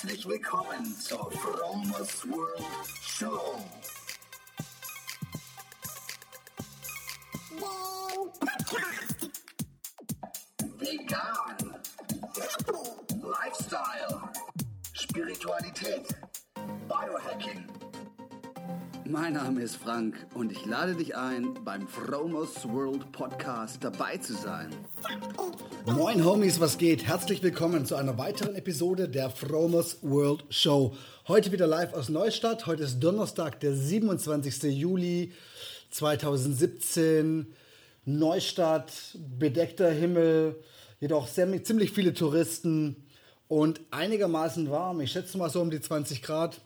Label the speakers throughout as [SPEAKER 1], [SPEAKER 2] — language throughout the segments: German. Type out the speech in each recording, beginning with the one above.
[SPEAKER 1] Herzlich willkommen zur Fromos World Show. Vegan. Lifestyle. Spiritualität. Biohacking.
[SPEAKER 2] Mein Name ist Frank und ich lade dich ein, beim Fromos World Podcast dabei zu sein.
[SPEAKER 3] Moin Homies, was geht? Herzlich willkommen zu einer weiteren Episode der Fromos World Show. Heute wieder live aus Neustadt. Heute ist Donnerstag, der 27. Juli 2017. Neustadt, bedeckter Himmel, jedoch sehr, ziemlich viele Touristen und einigermaßen warm. Ich schätze mal so um die 20 Grad.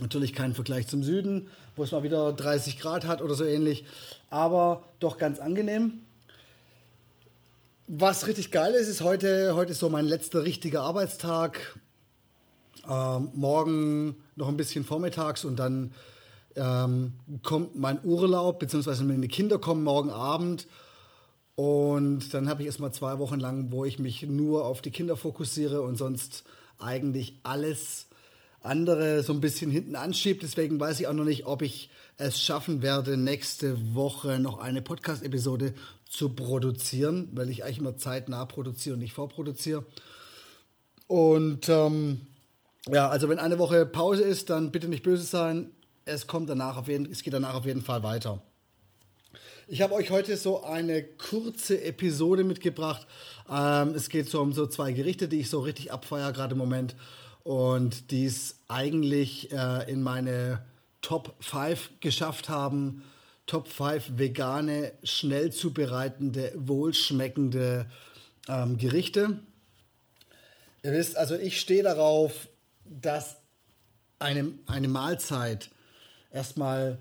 [SPEAKER 3] Natürlich kein Vergleich zum Süden, wo es mal wieder 30 Grad hat oder so ähnlich, aber doch ganz angenehm. Was richtig geil ist, ist heute, heute ist so mein letzter richtiger Arbeitstag. Ähm, morgen noch ein bisschen vormittags und dann ähm, kommt mein Urlaub, beziehungsweise meine Kinder kommen morgen Abend. Und dann habe ich erstmal zwei Wochen lang, wo ich mich nur auf die Kinder fokussiere und sonst eigentlich alles andere so ein bisschen hinten anschiebt. Deswegen weiß ich auch noch nicht, ob ich es schaffen werde, nächste Woche noch eine Podcast-Episode zu produzieren, weil ich eigentlich immer zeitnah produziere und nicht vorproduziere. Und ähm, ja, also wenn eine Woche Pause ist, dann bitte nicht böse sein. Es kommt danach auf jeden, es geht danach auf jeden Fall weiter. Ich habe euch heute so eine kurze Episode mitgebracht. Ähm, es geht so um so zwei Gerichte, die ich so richtig abfeiere gerade im Moment und die es eigentlich äh, in meine Top 5 geschafft haben. Top 5 vegane, schnell zubereitende, wohlschmeckende ähm, Gerichte. Ihr wisst, also ich stehe darauf, dass eine, eine Mahlzeit erstmal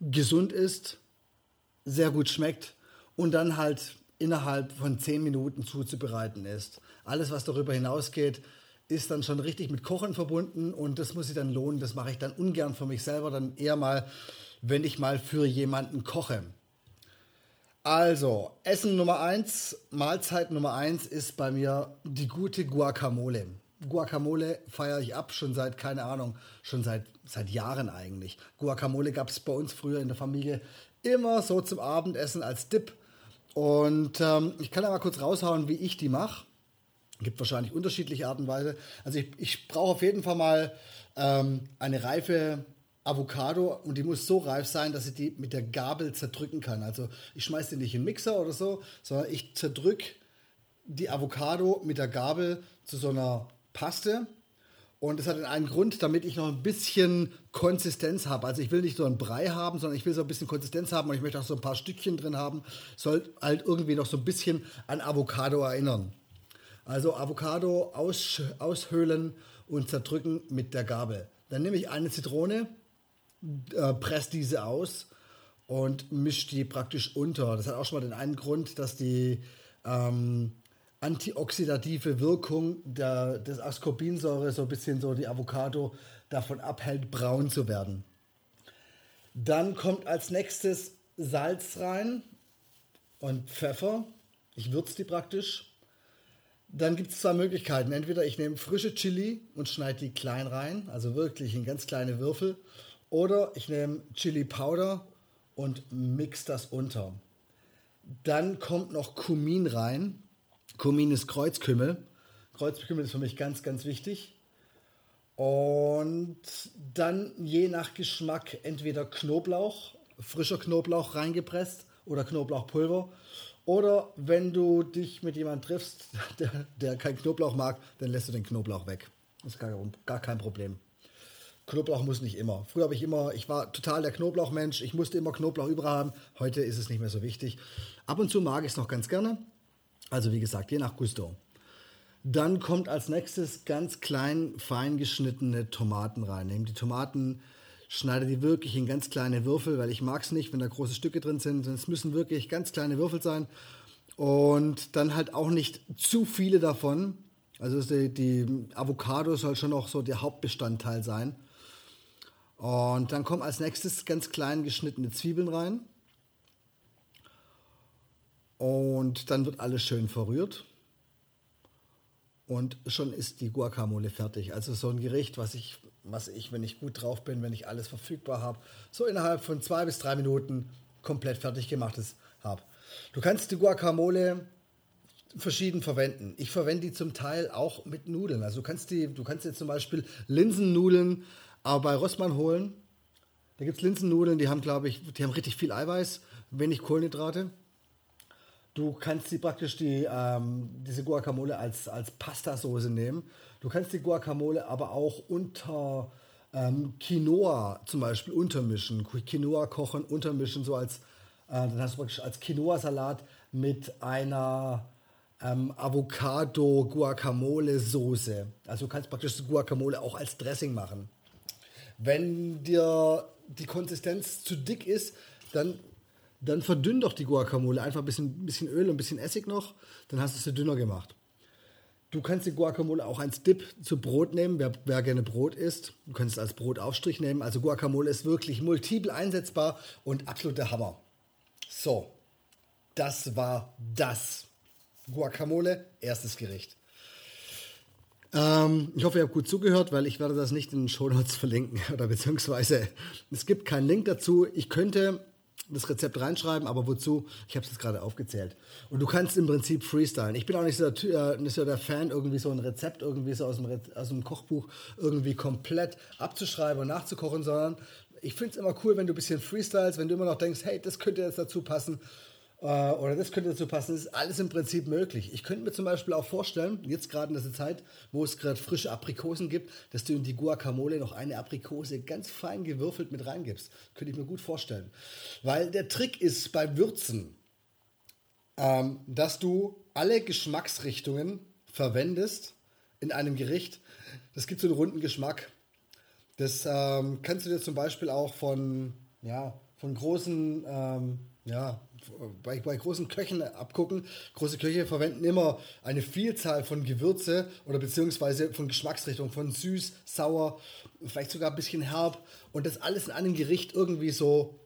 [SPEAKER 3] gesund ist, sehr gut schmeckt und dann halt innerhalb von 10 Minuten zuzubereiten ist. Alles, was darüber hinausgeht, ist dann schon richtig mit Kochen verbunden und das muss sich dann lohnen. Das mache ich dann ungern für mich selber, dann eher mal, wenn ich mal für jemanden koche. Also, Essen Nummer eins, Mahlzeit Nummer eins ist bei mir die gute Guacamole. Guacamole feiere ich ab, schon seit, keine Ahnung, schon seit, seit Jahren eigentlich. Guacamole gab es bei uns früher in der Familie immer so zum Abendessen als Dip. Und ähm, ich kann da mal kurz raushauen, wie ich die mache. Gibt wahrscheinlich unterschiedliche Arten und Weise. Also ich, ich brauche auf jeden Fall mal ähm, eine reife Avocado und die muss so reif sein, dass ich die mit der Gabel zerdrücken kann. Also ich schmeiße die nicht in den Mixer oder so, sondern ich zerdrücke die Avocado mit der Gabel zu so einer Paste. Und das hat einen Grund, damit ich noch ein bisschen Konsistenz habe. Also ich will nicht so einen Brei haben, sondern ich will so ein bisschen Konsistenz haben und ich möchte auch so ein paar Stückchen drin haben. Soll halt irgendwie noch so ein bisschen an Avocado erinnern. Also Avocado aus, aushöhlen und zerdrücken mit der Gabel. Dann nehme ich eine Zitrone, äh, presse diese aus und mische die praktisch unter. Das hat auch schon mal den einen Grund, dass die ähm, antioxidative Wirkung der, des Ascorbinsäure so ein bisschen so die Avocado davon abhält, braun zu werden. Dann kommt als nächstes Salz rein und Pfeffer. Ich würze die praktisch. Dann gibt es zwei Möglichkeiten. Entweder ich nehme frische Chili und schneide die klein rein, also wirklich in ganz kleine Würfel. Oder ich nehme Chili Powder und mix das unter. Dann kommt noch Kumin rein. Kumin ist Kreuzkümmel. Kreuzkümmel ist für mich ganz, ganz wichtig. Und dann je nach Geschmack entweder Knoblauch, frischer Knoblauch reingepresst oder Knoblauchpulver oder wenn du dich mit jemandem triffst, der, der keinen Knoblauch mag, dann lässt du den Knoblauch weg. Das ist gar, gar kein Problem. Knoblauch muss nicht immer. Früher habe ich immer, ich war total der Knoblauchmensch, ich musste immer Knoblauch überall haben. Heute ist es nicht mehr so wichtig. Ab und zu mag ich es noch ganz gerne. Also wie gesagt, je nach Gusto. Dann kommt als nächstes ganz klein, fein geschnittene Tomaten rein. Nehmen die Tomaten schneide die wirklich in ganz kleine Würfel, weil ich mag es nicht, wenn da große Stücke drin sind. Es müssen wirklich ganz kleine Würfel sein und dann halt auch nicht zu viele davon. Also die, die Avocado soll schon auch so der Hauptbestandteil sein. Und dann kommen als nächstes ganz klein geschnittene Zwiebeln rein. Und dann wird alles schön verrührt. Und schon ist die Guacamole fertig. Also so ein Gericht, was ich, was ich, wenn ich gut drauf bin, wenn ich alles verfügbar habe, so innerhalb von zwei bis drei Minuten komplett fertig gemachtes habe. Du kannst die Guacamole verschieden verwenden. Ich verwende die zum Teil auch mit Nudeln. Also du kannst die, du kannst jetzt zum Beispiel Linsennudeln auch bei Rossmann holen. Da gibt es Linsennudeln, die haben, glaube ich, die haben richtig viel Eiweiß, wenig Kohlenhydrate. Du kannst die praktisch die, ähm, diese Guacamole als, als Pastasoße nehmen. Du kannst die Guacamole aber auch unter ähm, Quinoa zum Beispiel untermischen. Quinoa kochen, untermischen, so als, äh, dann hast du praktisch als Quinoa-Salat mit einer ähm, Avocado-Guacamole-Soße. Also du kannst praktisch die Guacamole auch als Dressing machen. Wenn dir die Konsistenz zu dick ist, dann dann verdünn doch die Guacamole. Einfach ein bisschen, bisschen Öl und ein bisschen Essig noch, dann hast du sie dünner gemacht. Du kannst die Guacamole auch als Dip zu Brot nehmen, wer, wer gerne Brot isst. Du kannst es als Brotaufstrich nehmen. Also Guacamole ist wirklich multiple einsetzbar und absoluter Hammer. So, das war das. Guacamole, erstes Gericht. Ähm, ich hoffe, ihr habt gut zugehört, weil ich werde das nicht in den Show Notes verlinken. Oder beziehungsweise es gibt keinen Link dazu. Ich könnte das Rezept reinschreiben, aber wozu? Ich habe es jetzt gerade aufgezählt. Und du kannst im Prinzip freestylen. Ich bin auch nicht so, der, äh, nicht so der Fan, irgendwie so ein Rezept irgendwie so aus dem, aus dem Kochbuch irgendwie komplett abzuschreiben und nachzukochen, sondern ich finde es immer cool, wenn du ein bisschen freestylst, wenn du immer noch denkst, hey, das könnte jetzt dazu passen äh, oder das könnte dazu passen, das ist alles im Prinzip möglich. Ich könnte mir zum Beispiel auch vorstellen, jetzt gerade in dieser Zeit, wo es gerade frische Aprikosen gibt, dass du in die Guacamole noch eine Aprikose ganz fein gewürfelt mit reingibst. Könnte ich mir gut vorstellen. Weil der Trick ist beim Würzen, ähm, dass du alle Geschmacksrichtungen verwendest in einem Gericht. Das gibt so einen runden Geschmack. Das ähm, kannst du dir zum Beispiel auch von, ja, von großen ähm, ja, bei, bei großen Köchen abgucken. Große Köche verwenden immer eine Vielzahl von Gewürze oder beziehungsweise von Geschmacksrichtungen, von süß, sauer, vielleicht sogar ein bisschen herb und das alles in einem Gericht irgendwie so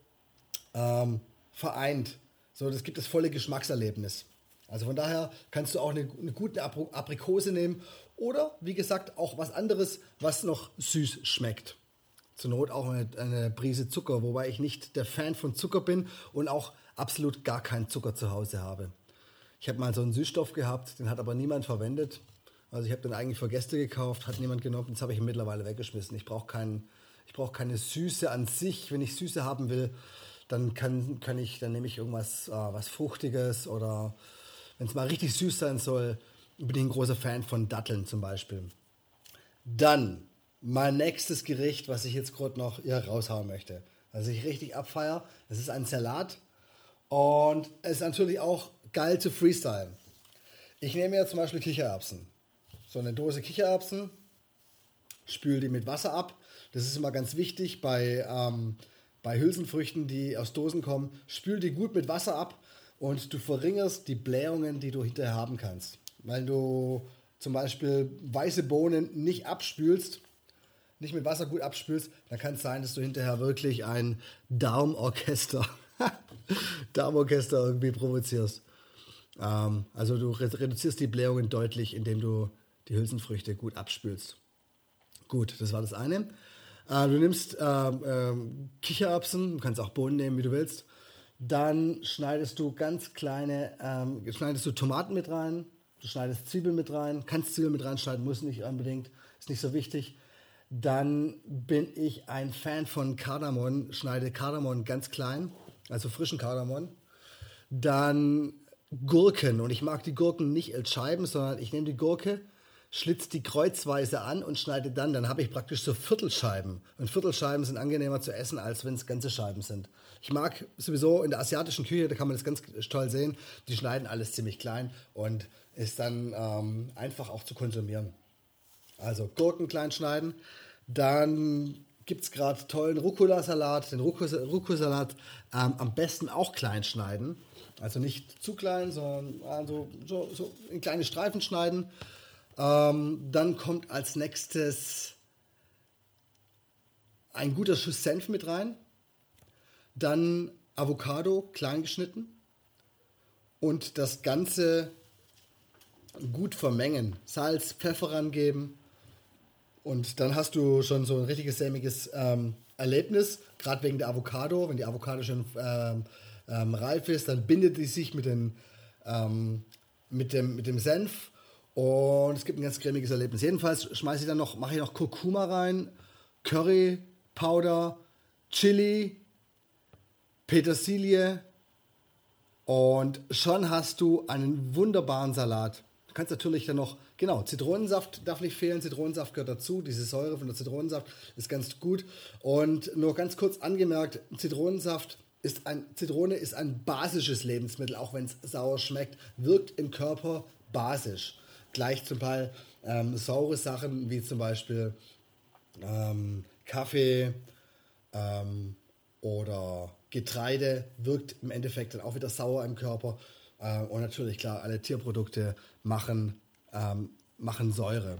[SPEAKER 3] ähm, vereint. So, das gibt das volle Geschmackserlebnis. Also von daher kannst du auch eine, eine gute Aprikose nehmen oder wie gesagt auch was anderes, was noch süß schmeckt. Zur Not auch eine, eine Prise Zucker, wobei ich nicht der Fan von Zucker bin und auch absolut gar keinen Zucker zu Hause habe. Ich habe mal so einen Süßstoff gehabt, den hat aber niemand verwendet. Also ich habe den eigentlich für Gäste gekauft, hat niemand genommen, das habe ich mittlerweile weggeschmissen. Ich brauche keinen, ich brauche keine Süße an sich. Wenn ich Süße haben will, dann kann, kann ich, dann nehme ich irgendwas, äh, was Fruchtiges oder wenn es mal richtig süß sein soll, bin ich ein großer Fan von Datteln zum Beispiel. Dann mein nächstes Gericht, was ich jetzt gerade noch hier raushauen möchte. Was ich richtig abfeier, das ist ein Salat und es ist natürlich auch geil zu freestylen. Ich nehme ja zum Beispiel Kichererbsen. So eine Dose Kichererbsen, spüle die mit Wasser ab. Das ist immer ganz wichtig bei, ähm, bei Hülsenfrüchten, die aus Dosen kommen. Spül die gut mit Wasser ab und du verringerst die Blähungen, die du hinterher haben kannst. Weil du zum Beispiel weiße Bohnen nicht abspülst, nicht mit Wasser gut abspülst, dann kann es sein, dass du hinterher wirklich ein Darmorchester Darmorchester irgendwie provozierst. Ähm, also du reduzierst die Blähungen deutlich, indem du die Hülsenfrüchte gut abspülst. Gut, das war das eine. Äh, du nimmst äh, äh, Kichererbsen, du kannst auch Bohnen nehmen, wie du willst. Dann schneidest du ganz kleine, ähm, schneidest du Tomaten mit rein, du schneidest Zwiebeln mit rein, kannst Zwiebeln mit reinschneiden, muss nicht unbedingt, ist nicht so wichtig. Dann bin ich ein Fan von Kardamom, schneide Kardamom ganz klein, also frischen Kardamom. Dann Gurken und ich mag die Gurken nicht als Scheiben, sondern ich nehme die Gurke, schlitze die kreuzweise an und schneide dann. Dann habe ich praktisch so Viertelscheiben. Und Viertelscheiben sind angenehmer zu essen, als wenn es ganze Scheiben sind. Ich mag sowieso in der asiatischen Küche, da kann man das ganz toll sehen, die schneiden alles ziemlich klein und ist dann ähm, einfach auch zu konsumieren. Also Gurken klein schneiden, dann gibt es gerade tollen Rucola-Salat. Den Rucola-Salat ähm, am besten auch klein schneiden. Also nicht zu klein, sondern also so, so in kleine Streifen schneiden. Ähm, dann kommt als nächstes ein guter Schuss Senf mit rein. Dann Avocado klein geschnitten. Und das Ganze gut vermengen. Salz, Pfeffer rangeben. Und dann hast du schon so ein richtiges sämiges ähm, Erlebnis, gerade wegen der Avocado. Wenn die Avocado schon ähm, ähm, reif ist, dann bindet die sich mit, den, ähm, mit, dem, mit dem Senf und es gibt ein ganz cremiges Erlebnis. Jedenfalls schmeiße ich dann noch, mache ich noch Kurkuma rein, Curry, Powder, Chili, Petersilie und schon hast du einen wunderbaren Salat. Kannst natürlich dann noch, genau, Zitronensaft darf nicht fehlen, Zitronensaft gehört dazu, diese Säure von der Zitronensaft ist ganz gut. Und nur ganz kurz angemerkt, Zitronensaft ist ein, Zitrone ist ein basisches Lebensmittel, auch wenn es sauer schmeckt, wirkt im Körper basisch. Gleich zum Beispiel ähm, saure Sachen wie zum Beispiel ähm, Kaffee ähm, oder Getreide wirkt im Endeffekt dann auch wieder sauer im Körper. Äh, und natürlich, klar, alle Tierprodukte machen, ähm, machen Säure.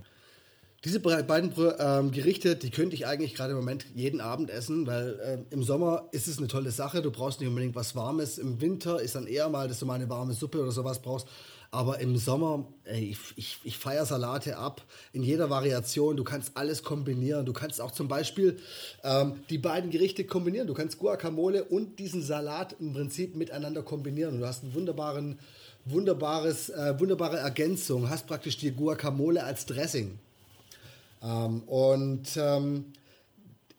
[SPEAKER 3] Diese beiden ähm, Gerichte, die könnte ich eigentlich gerade im Moment jeden Abend essen, weil äh, im Sommer ist es eine tolle Sache. Du brauchst nicht unbedingt was Warmes. Im Winter ist dann eher mal, dass du mal eine warme Suppe oder sowas brauchst. Aber im Sommer, ey, ich, ich, ich feiere Salate ab in jeder Variation. Du kannst alles kombinieren. Du kannst auch zum Beispiel ähm, die beiden Gerichte kombinieren. Du kannst Guacamole und diesen Salat im Prinzip miteinander kombinieren. du hast einen wunderbaren, wunderbares, äh, wunderbare Ergänzung. Hast praktisch die Guacamole als Dressing. Ähm, und ähm,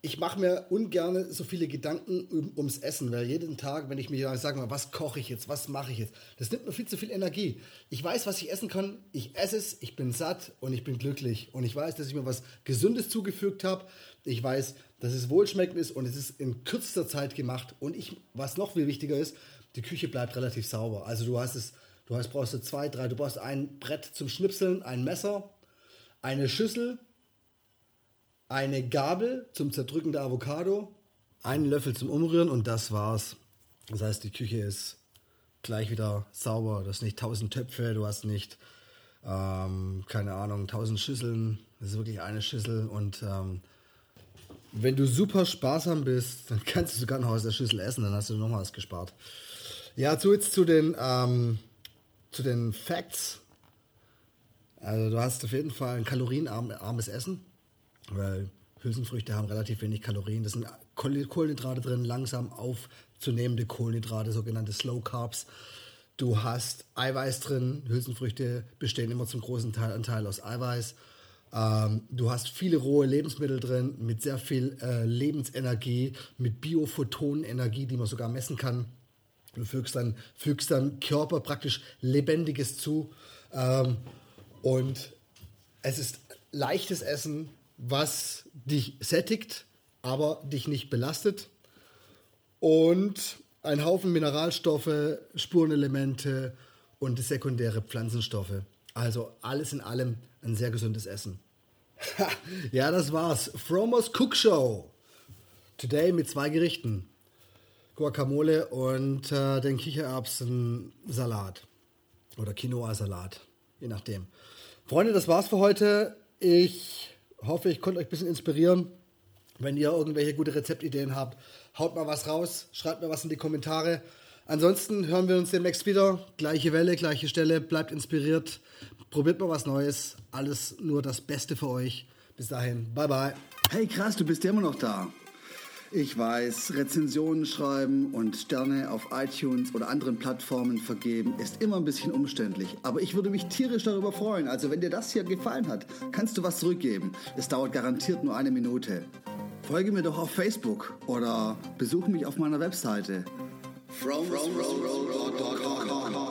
[SPEAKER 3] ich mache mir ungern so viele Gedanken um, ums Essen, weil jeden Tag, wenn ich mir sage, was koche ich jetzt, was mache ich jetzt, das nimmt mir viel zu viel Energie. Ich weiß, was ich essen kann, ich esse es, ich bin satt und ich bin glücklich. Und ich weiß, dass ich mir was Gesundes zugefügt habe. Ich weiß, dass es wohlschmeckend ist und es ist in kürzester Zeit gemacht. Und ich, was noch viel wichtiger ist, die Küche bleibt relativ sauber. Also du hast es, du hast, brauchst du zwei, drei, du brauchst ein Brett zum Schnipseln, ein Messer, eine Schüssel, eine Gabel zum Zerdrücken der Avocado, einen Löffel zum Umrühren und das war's. Das heißt, die Küche ist gleich wieder sauber. Du hast nicht tausend Töpfe, du hast nicht, ähm, keine Ahnung, tausend Schüsseln. Das ist wirklich eine Schüssel und ähm, wenn du super sparsam bist, dann kannst du sogar noch aus der Schüssel essen, dann hast du noch was gespart. Ja, zu jetzt zu den, ähm, zu den Facts. Also du hast auf jeden Fall ein kalorienarmes Essen weil Hülsenfrüchte haben relativ wenig Kalorien. Das sind Kohlenhydrate drin, langsam aufzunehmende Kohlenhydrate, sogenannte Slow Carbs. Du hast Eiweiß drin. Hülsenfrüchte bestehen immer zum großen Teil Anteil aus Eiweiß. Ähm, du hast viele rohe Lebensmittel drin mit sehr viel äh, Lebensenergie, mit Biophotonenergie, die man sogar messen kann. Du fügst dann, fügst dann Körper praktisch Lebendiges zu. Ähm, und es ist leichtes Essen, was dich sättigt, aber dich nicht belastet. Und ein Haufen Mineralstoffe, Spurenelemente und sekundäre Pflanzenstoffe. Also alles in allem ein sehr gesundes Essen. ja, das war's. Fromers Cook Show. Today mit zwei Gerichten. Guacamole und äh, den Kichererbsen-Salat. Oder Quinoa-Salat. Je nachdem. Freunde, das war's für heute. Ich hoffe, ich konnte euch ein bisschen inspirieren. Wenn ihr irgendwelche gute Rezeptideen habt, haut mal was raus, schreibt mir was in die Kommentare. Ansonsten hören wir uns demnächst wieder. Gleiche Welle, gleiche Stelle. Bleibt inspiriert. Probiert mal was Neues. Alles nur das Beste für euch. Bis dahin. Bye, bye.
[SPEAKER 2] Hey, krass, du bist ja immer noch da. Ich weiß, Rezensionen schreiben und Sterne auf iTunes oder anderen Plattformen vergeben ist immer ein bisschen umständlich. Aber ich würde mich tierisch darüber freuen. Also wenn dir das hier gefallen hat, kannst du was zurückgeben. Es dauert garantiert nur eine Minute. Folge mir doch auf Facebook oder besuche mich auf meiner Webseite. From, from, from, from, from, from, from, from.